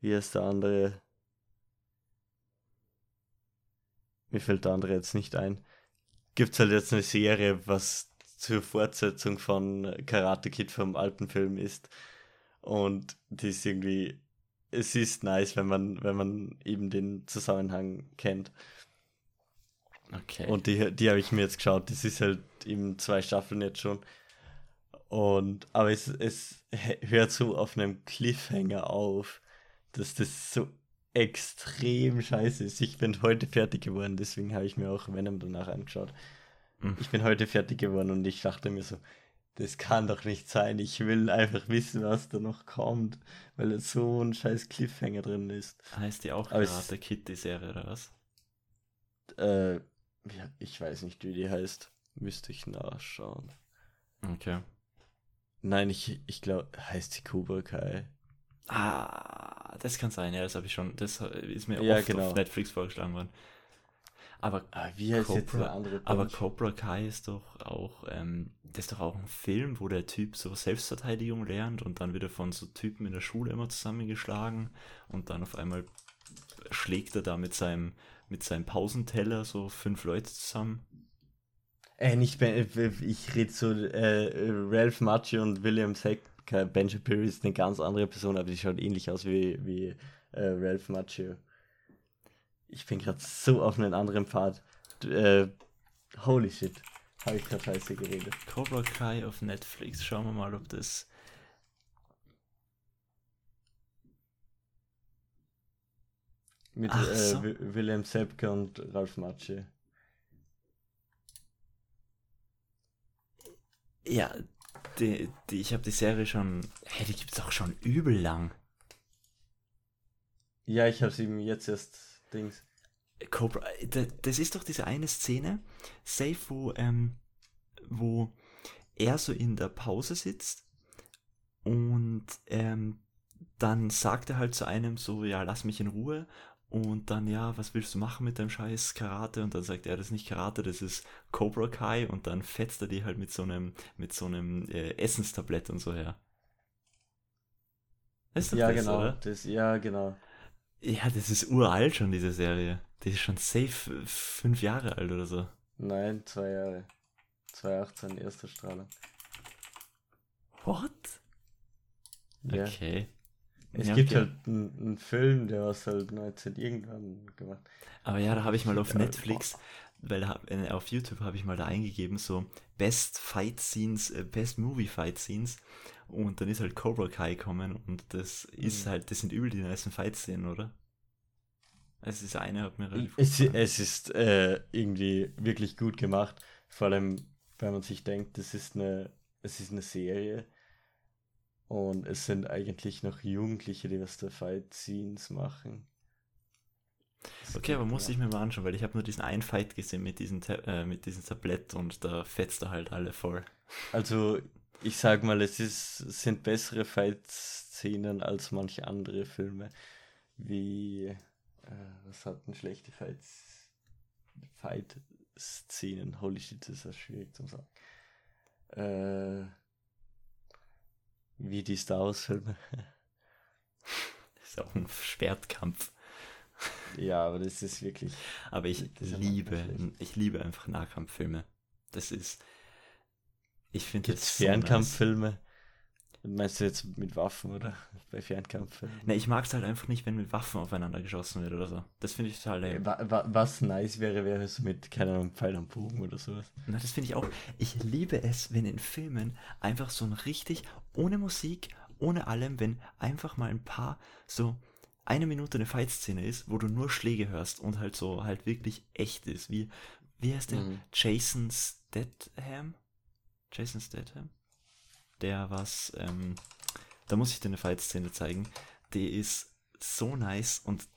S2: wie heißt der andere? Mir fällt der andere jetzt nicht ein. Gibt es halt jetzt eine Serie, was zur Fortsetzung von Karate Kid vom alten Film ist. Und die ist irgendwie, es ist nice, wenn man, wenn man eben den Zusammenhang kennt.
S1: Okay.
S2: Und die, die habe ich mir jetzt geschaut. Das ist halt eben zwei Staffeln jetzt schon. Und, aber es, es hört so auf einem Cliffhanger auf, dass das so extrem scheiße ist. Ich bin heute fertig geworden, deswegen habe ich mir auch Venom danach angeschaut.
S1: Mhm.
S2: Ich bin heute fertig geworden und ich dachte mir so, das kann doch nicht sein. Ich will einfach wissen, was da noch kommt, weil es so ein scheiß Cliffhanger drin ist.
S1: heißt die auch
S2: aber
S1: Karate Kid, die Serie, oder was?
S2: Äh, ja, ich weiß nicht, wie die heißt. Müsste ich nachschauen.
S1: Okay.
S2: Nein, ich, ich glaube, heißt sie Cobra Kai.
S1: Ah, das kann sein, ja, das habe ich schon, das ist mir
S2: Ja,
S1: oft
S2: genau.
S1: auf Netflix vorgeschlagen worden. Aber,
S2: Ah, wie heißt jetzt
S1: Cobra-
S2: der andere
S1: aber? Cobra Kai ist doch auch, ähm, das ist doch auch ein Film, wo der Typ so Selbstverteidigung lernt und dann wird er von so Typen in der Schule immer zusammengeschlagen und dann auf einmal schlägt er da mit seinem, mit seinem Pausenteller so fünf Leute zusammen.
S2: Äh, nicht Ben, äh, ich rede so, äh, Ralph Macchio und William Sacker. Ben Shapiro ist eine ganz andere Person, aber die schaut ähnlich aus wie, wie äh, Ralph Macchio. Ich bin gerade so auf einen anderen Pfad. Äh, holy shit. Habe ich gerade scheiße geredet.
S1: Cobra Kai auf Netflix, schauen wir mal, ob das.
S2: Mit
S1: Ach
S2: äh,
S1: so.
S2: Wi- William Sepke und Ralph Macchio.
S1: Ja, die, die, ich habe die Serie schon. Hey, die gibt's auch schon übel lang.
S2: Ja, ich habe sie ihm jetzt erst Dings.
S1: Cobra, da- das ist doch diese eine Szene, safe, wo, ähm, wo er so in der Pause sitzt und ähm, dann sagt er halt zu einem so, ja, lass mich in Ruhe Und dann, ja, was willst du machen mit deinem scheiß Karate? Und dann sagt er, das ist nicht Karate, das ist Cobra Kai. Und dann fetzt er die halt mit so einem, mit so einem äh, Essenstablett und so her.
S2: Ist ja, das, genau. Oder? Das, ja, genau.
S1: Ja, das ist uralt schon, diese Serie. Die ist schon safe fünf Jahre alt oder so.
S2: Nein, zwei Jahre. 2018, erste Strahlung.
S1: What?
S2: Ja. Okay. Es ja, gibt okay. halt einen, Film, der was halt 19 irgendwann gemacht.
S1: Aber ja, da habe ich mal auf Netflix, weil äh, auf YouTube habe ich mal da eingegeben, so Best Fight Scenes, äh, Best Movie Fight Scenes. Und dann ist halt Cobra Kai kommen und das ist mhm. halt, das sind übel die nice Fight-Szenen, oder? Es ist eine, hat mir
S2: relativ es, es ist äh, irgendwie wirklich gut gemacht. Vor allem, wenn man sich denkt, das ist eine, es ist eine Serie und es sind eigentlich noch Jugendliche, die was der Fight Scenes machen.
S1: Das okay, aber muss ich mir mal anschauen, weil ich habe nur diesen einen Fight gesehen mit diesem, äh, mit diesem Tablett und da fetzt er halt alle voll.
S2: Also, ich sag mal, es ist, sind bessere Fight-Szenen als manche andere Filme. Wie, äh, was hatten schlechte Fights? Fight-Szenen. Holy shit, das ist schwierig zu sagen. Äh, wie die Star Wars-Filme. [LAUGHS]
S1: Das ist auch ein Schwertkampf.
S2: Ja, aber das ist wirklich.
S1: Aber ich liebe, ich liebe einfach Nahkampffilme. Das ist. Ich finde
S2: das. Fernkampffilme? So nice. Meinst du jetzt mit Waffen oder [LAUGHS] bei Fernkampffilmen?
S1: Ne, ich mag es halt einfach nicht, wenn mit Waffen aufeinander geschossen wird oder so. Das finde ich total lame.
S2: Wa wa was nice wäre, wäre es mit, keine Ahnung, Pfeil am Bogen oder sowas.
S1: Na, das finde ich auch. Ich liebe es, wenn in Filmen einfach so ein richtig, ohne Musik, ohne allem, wenn einfach mal ein paar so eine Minute eine Fight-Szene ist, wo du nur Schläge hörst und halt so halt wirklich echt ist. Wie, wie heißt der? Mhm. Jason Statham? Jason Statham? der was, ähm, da muss ich dir eine Fight-Szene zeigen. Die ist so nice und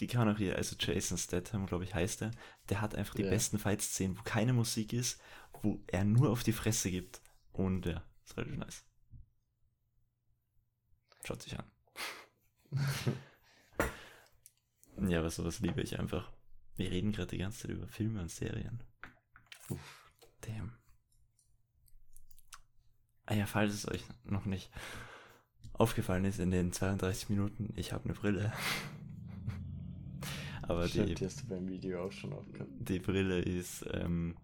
S1: die kann auch hier, also Jason Statham, glaube ich, heißt er, der hat einfach die yeah. besten Fight-Szenen, wo keine Musik ist, wo er nur auf die Fresse gibt. Und ja, ist relativ nice. Schaut sich an. [LAUGHS] ja, aber sowas liebe ich einfach. Wir reden gerade die ganze Zeit über Filme und Serien. Uff, damn. Ah ja, falls es euch noch nicht aufgefallen ist in den 32 Minuten, ich habe eine Brille. [LAUGHS] Aber
S2: Stimmt, die, hast du beim Video auch schon aufgehabt.
S1: Die Brille ist ähm,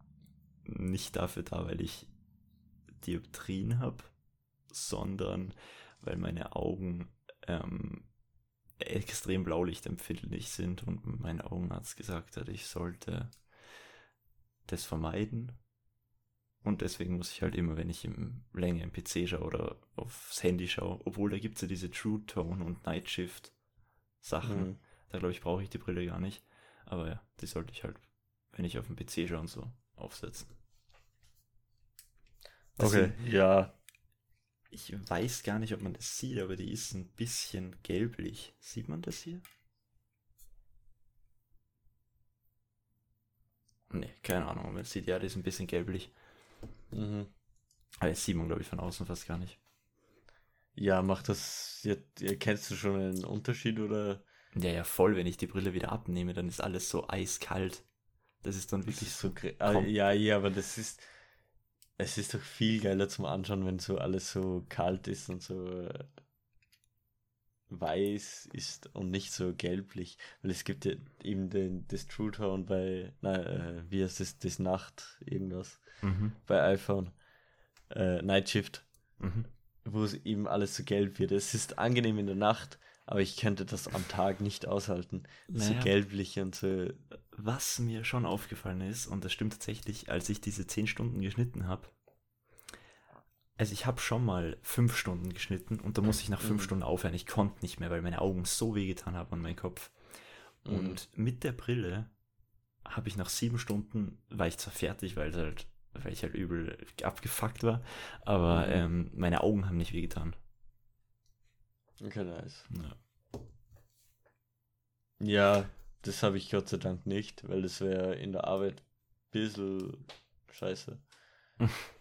S1: nicht dafür da, weil ich Dioptrien habe, sondern weil meine Augen ähm, extrem blaulichtempfindlich sind und mein Augenarzt gesagt hat, ich sollte das vermeiden und deswegen muss ich halt immer, wenn ich im länger im PC schaue oder aufs Handy schaue, obwohl da gibt es ja diese True Tone und Night Shift Sachen. Mhm. Da glaube ich, brauche ich die Brille gar nicht. Aber ja, die sollte ich halt, wenn ich auf dem PC schaue und so, aufsetzen.
S2: Okay, ja.
S1: Ich weiß gar nicht, ob man das sieht, aber die ist ein bisschen gelblich. Sieht man das hier? Nee, keine Ahnung, man sieht ja, die ist ein bisschen gelblich. Mhm. Aber sieht man, glaube ich, von außen fast gar nicht.
S2: Ja, macht das. Jetzt, erkennst du schon einen Unterschied oder?
S1: Ja, ja, voll. Wenn ich die Brille wieder abnehme, dann ist alles so eiskalt. Das ist dann wirklich ist so.
S2: Ah, ja, ja, aber das ist. Es ist doch viel geiler zum Anschauen, wenn so alles so kalt ist und so äh, weiß ist und nicht so gelblich. Weil es gibt ja eben den, das True Tone bei, na, äh, wie heißt das, das Nacht irgendwas mhm. bei iPhone. Äh, Night Shift. Mhm. Wo es eben alles so gelb wird. Es ist angenehm in der Nacht, aber ich könnte das am Tag nicht aushalten. Naja, so gelblich und so.
S1: Was mir schon aufgefallen ist, und das stimmt tatsächlich, als ich diese 10 Stunden geschnitten habe, also ich habe schon mal 5 Stunden geschnitten und da muss ich nach 5 mhm. Stunden aufhören. Ich konnte nicht mehr, weil meine Augen so wehgetan haben an meinem Kopf. Und mhm. mit der Brille habe ich nach 7 Stunden, war ich zwar fertig, weil halt weil ich halt übel abgefuckt war. Aber mhm. ähm, meine Augen haben nicht wehgetan.
S2: Okay, nice. Ja, ja das habe ich Gott sei Dank nicht, weil das wäre in der Arbeit ein bisschen scheiße. [LAUGHS]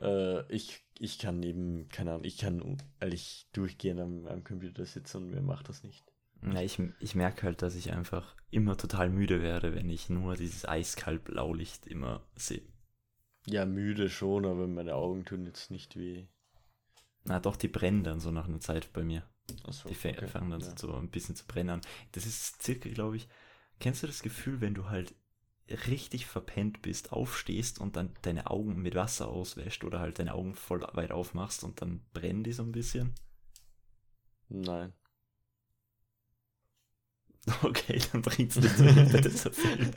S2: äh, ich, ich kann eben, keine Ahnung, ich kann ehrlich durchgehen am, am Computer sitzen und mir macht das nicht.
S1: Ja, ich, ich merke halt, dass ich einfach immer total müde werde, wenn ich nur dieses eiskalt Blaulicht immer sehe.
S2: Ja, müde schon, aber meine Augen tun jetzt nicht weh.
S1: Na doch, die brennen dann so nach einer Zeit bei mir.
S2: Achso,
S1: Die
S2: okay,
S1: fangen dann
S2: ja.
S1: so ein bisschen zu brennen an. Das ist circa, glaube ich, kennst du das Gefühl, wenn du halt richtig verpennt bist, aufstehst und dann deine Augen mit Wasser auswäscht oder halt deine Augen voll weit aufmachst und dann brennen die so ein bisschen?
S2: Nein. [LAUGHS]
S1: Okay, dann bringt's nicht, dir das erzähle.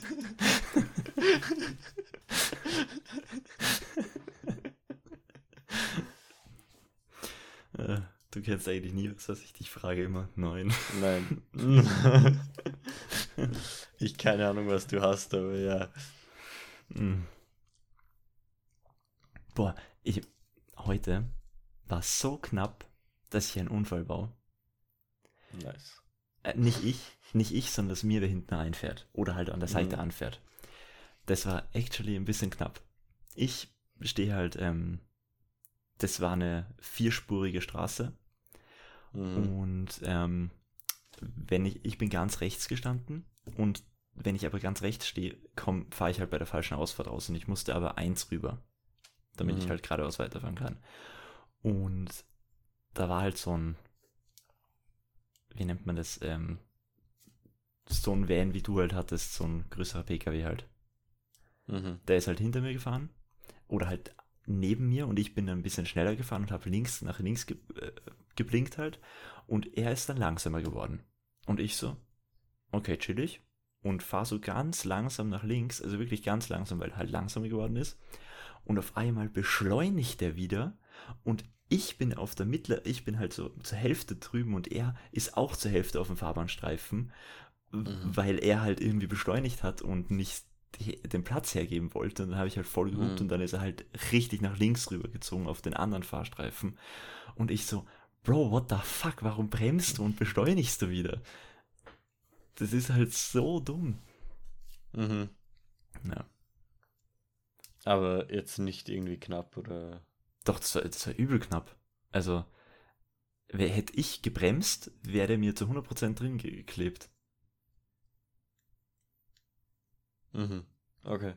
S1: Äh, Du kennst eigentlich nie was, was ich dich frage, immer neun.
S2: Nein. [LAUGHS] [LAUGHS] ich keine Ahnung, was du hast, aber ja.
S1: Mm. Boah, ich heute war so knapp, dass ich einen Unfall baue.
S2: Nice.
S1: Äh, nicht ich, nicht ich, sondern dass mir wer hinten einfährt oder halt an der Seite
S2: Mhm.
S1: anfährt. Das war actually ein bisschen knapp. Ich stehe halt, ähm, das war eine vierspurige Straße
S2: Mhm.
S1: und ähm, wenn ich, ich bin ganz rechts gestanden und wenn ich aber ganz rechts stehe, komm, fahre ich halt bei der falschen Ausfahrt raus und ich musste aber eins rüber, damit ich
S2: Mhm.
S1: halt geradeaus weiterfahren kann. Und da war halt so ein, wie nennt man das, ähm, so ein Van, wie du halt hattest, so ein größerer PKW halt.
S2: Mhm.
S1: Der ist halt hinter mir gefahren oder halt neben mir und ich bin dann ein bisschen schneller gefahren und habe links nach links ge äh, geblinkt halt und er ist dann langsamer geworden. Und ich so, okay, chillig und fahre so ganz langsam nach links, also wirklich ganz langsam, weil er halt langsamer geworden ist. Und auf einmal beschleunigt er wieder und ich bin auf der Mittler, ich bin halt so zur Hälfte drüben und er ist auch zur Hälfte auf dem Fahrbahnstreifen,
S2: Mhm.
S1: weil er halt irgendwie beschleunigt hat und nicht den Platz hergeben wollte. Und dann habe ich halt voll gehupt
S2: Mhm.
S1: und dann ist er halt richtig nach links rübergezogen auf den anderen Fahrstreifen. Und ich so, Bro, what the fuck, warum bremst du und beschleunigst du wieder? Das ist halt so dumm.
S2: Mhm.
S1: Ja.
S2: Aber jetzt nicht irgendwie knapp oder.
S1: Doch, das war, das war übel knapp. Also, wer, hätte ich gebremst, wäre mir zu 100% drin geklebt.
S2: Mhm. Okay.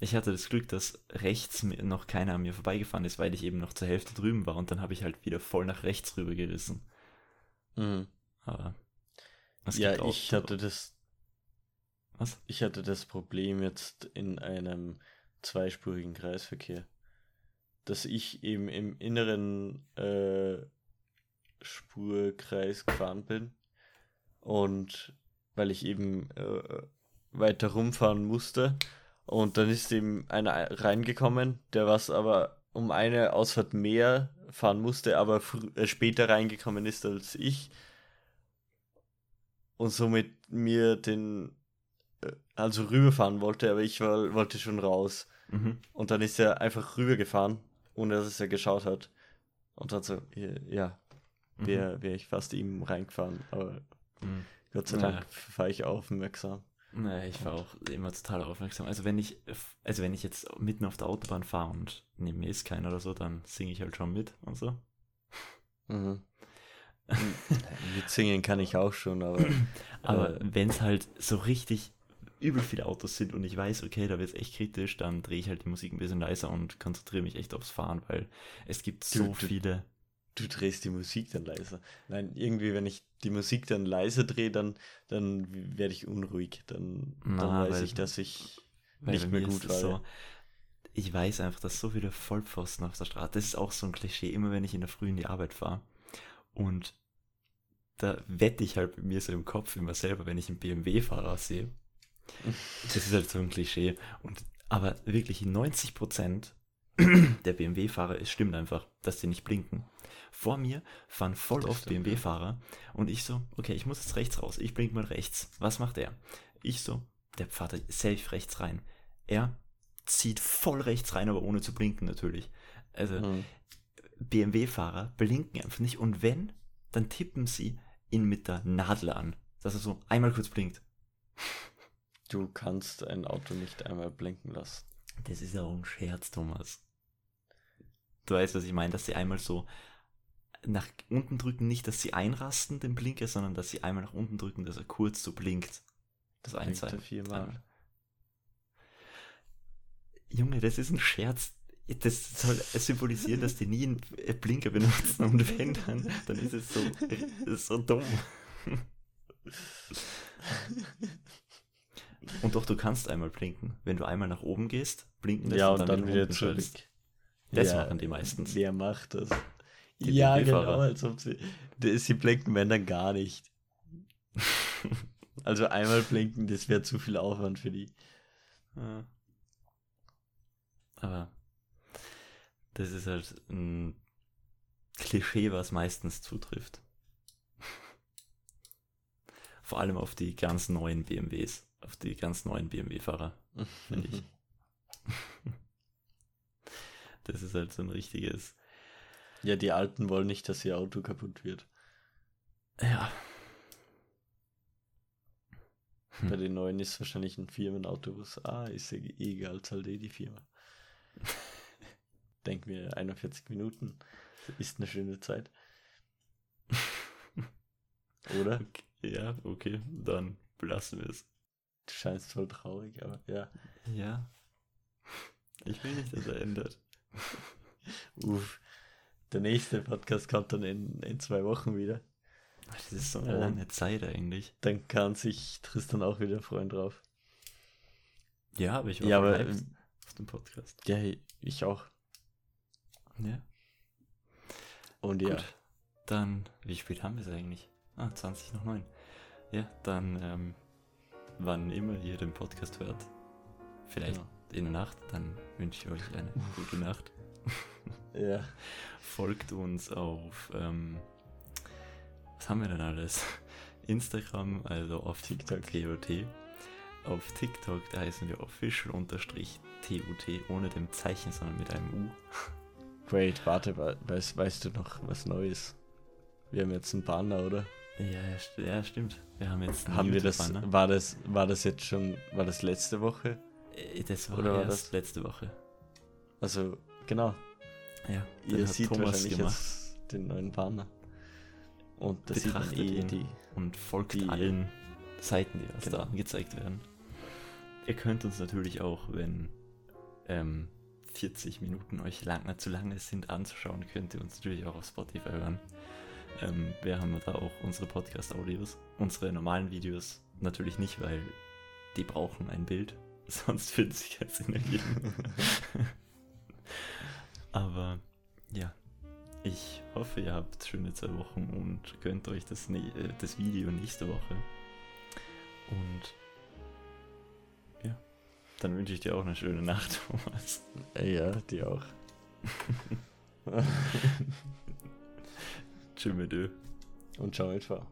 S1: Ich hatte das Glück, dass rechts noch keiner an mir vorbeigefahren ist, weil ich eben noch zur Hälfte drüben war und dann habe ich halt wieder voll nach rechts rüber gerissen.
S2: Mhm.
S1: Aber
S2: Ja,
S1: auch
S2: ich hatte das.
S1: Was?
S2: Ich hatte das Problem jetzt in einem zweispurigen Kreisverkehr, dass ich eben im inneren äh, Spurkreis gefahren bin und weil ich eben äh, weiter rumfahren musste und dann ist eben einer reingekommen, der was aber um eine Ausfahrt mehr fahren musste, aber äh, später reingekommen ist als ich und somit mir den äh, also rüberfahren wollte, aber ich war, wollte schon raus.
S1: Mhm.
S2: Und dann ist er einfach rübergefahren, ohne dass er geschaut hat. Und dann so, ja,
S1: Mhm.
S2: wäre wär ich fast ihm reingefahren. Aber
S1: Mhm.
S2: Gott sei
S1: Ja.
S2: Dank fahre ich aufmerksam.
S1: Naja, ich war auch immer total aufmerksam. Also wenn ich, also wenn ich jetzt mitten auf der Autobahn fahre und neben mir ist keiner oder so, dann singe ich halt schon mit und so.
S2: Mhm. [LAUGHS] Mit singen kann ich auch schon, aber.
S1: Aber
S2: äh,
S1: wenn es halt so richtig übel viele Autos sind und ich weiß, okay, da wird es echt kritisch, dann drehe ich halt die Musik ein bisschen leiser und konzentriere mich echt aufs Fahren, weil es gibt so
S2: Du- du-
S1: viele.
S2: Du drehst die Musik dann leiser. Nein, irgendwie, wenn ich die Musik dann leiser drehe, dann, dann werde ich unruhig. Dann, dann
S1: Na,
S2: weiß
S1: weil-
S2: ich, dass ich nicht mehr gut war.
S1: so, ich weiß einfach, dass so viele Vollpfosten auf der Straße, das ist auch so ein Klischee, immer wenn ich in der Früh in die Arbeit fahre und da wette ich halt mir so im Kopf immer selber, wenn ich einen BMW-Fahrer sehe. Das ist halt so ein Klischee. Und, aber wirklich 90% [CLEARS THROAT] der BMW-Fahrer, es stimmt einfach, dass die nicht blinken. Vor mir fahren voll
S2: Das
S1: oft. BMW-Fahrer und ich so, okay, ich muss jetzt rechts raus, ich blink mal rechts. Was macht er? Ich so, der fährt safe rechts rein. Er zieht voll rechts rein, aber ohne zu blinken natürlich. Also
S2: Mhm.
S1: BMW-Fahrer blinken einfach nicht und wenn, dann tippen sie ihn mit der Nadel an, dass er so einmal kurz blinkt.
S2: Du kannst ein Auto nicht einmal blinken lassen.
S1: Das ist ja auch ein Scherz, Thomas. Du weißt, was ich meine, dass sie einmal so nach unten drücken, nicht, dass sie einrasten, den Blinker, sondern dass sie einmal nach unten drücken, dass er kurz so blinkt. Das Einzeigen.
S2: viermal.
S1: Junge, das ist ein Scherz. Das soll symbolisieren, dass die nie einen Blinker benutzen und wenn dann, dann ist es so, ist so dumm. Und doch, du kannst einmal blinken. Wenn du einmal nach oben gehst, blinken lässt
S2: Ja, und dann,
S1: nach
S2: wieder zurück.
S1: schaltest. Das
S2: Ja,
S1: machen die meistens.
S2: Wer macht das?
S1: Die
S2: ja, genau, als ob sie. Sie blinken dann gar nicht. [LAUGHS] Also einmal blinken, das wäre zu viel Aufwand für die.
S1: Ja. Aber das ist halt ein Klischee, was meistens zutrifft. [LAUGHS] Vor allem auf die ganz neuen BMWs, auf die ganz neuen BMW-Fahrer, finde ich. [LAUGHS] Das ist halt so ein richtiges.
S2: Ja, die Alten wollen nicht, dass ihr Auto kaputt wird.
S1: Ja. Hm.
S2: Bei den Neuen ist wahrscheinlich ein Firmenauto, was, ah, ist ja eh egal, zahlt eh die Firma. [LAUGHS] Denk mir, 41 Minuten ist eine schöne Zeit. Oder?
S1: Okay, ja, okay, dann belassen wir es.
S2: Du scheinst voll traurig, aber ja.
S1: Ja. Ich will nicht, dass er ändert. [LAUGHS]
S2: Uff. Der nächste Podcast kommt dann in, in zwei Wochen wieder.
S1: Das ist so eine
S2: Und-
S1: lange Zeit eigentlich.
S2: Dann kann sich Tristan auch wieder freuen drauf.
S1: Ja, aber ich war
S2: Ja, aber ähm,
S1: auf dem Podcast.
S2: ja, ich auch.
S1: Ja.
S2: Und ja,
S1: Gut. Dann, wie spät haben wir es eigentlich? Ah, 20 nach 9. Ja, dann, ähm, wann immer ihr den Podcast hört, vielleicht
S2: Genau.
S1: In der Nacht, dann wünsche ich euch eine gute Nacht. [LAUGHS]
S2: ja.
S1: Folgt uns auf, ähm, was haben wir denn alles? Instagram, also auf
S2: TikTok.
S1: TOT. Auf TikTok, da heißen wir official-TOT ohne dem Zeichen, sondern mit einem U. [LAUGHS]
S2: Wait, warte, we- weißt, weißt du noch was Neues? Wir haben jetzt einen Banner, oder?
S1: Ja, ja, st ja stimmt. Wir haben jetzt einen
S2: Haben wir das, war das, war das jetzt schon, war das letzte Woche?
S1: Äh, Das war
S2: Oder war
S1: erst
S2: das-
S1: letzte Woche.
S2: Also, genau,
S1: Ja,
S2: ihr seht
S1: Thomas
S2: wahrscheinlich
S1: gemacht.
S2: jetzt den neuen Banner. Und da sieht man
S1: Betrachtet
S2: eh
S1: ihn.
S2: die,
S1: und folgt
S2: Die-
S1: allen Seiten, die uns
S2: Genau.
S1: da angezeigt werden. Ihr könnt uns natürlich auch, wenn ähm, 40 Minuten euch lang, zu lange sind anzuschauen, könnt ihr uns natürlich auch auf Spotify hören. Ähm, wir haben da auch unsere Podcast-Audios. Unsere normalen Videos natürlich nicht, weil die brauchen ein Bild, [LAUGHS] sonst fühlt sich keinen Sinn ergeben. Aber ja, ich hoffe, ihr habt schöne zwei Wochen und gönnt euch das, ne äh, das Video nächste Woche. Und ja, dann wünsche ich dir auch eine schöne Nacht, [LAUGHS] Thomas.
S2: Äh, ja, die auch. [LAUGHS]
S1: Tschüss mit.
S2: Und ciao etwa.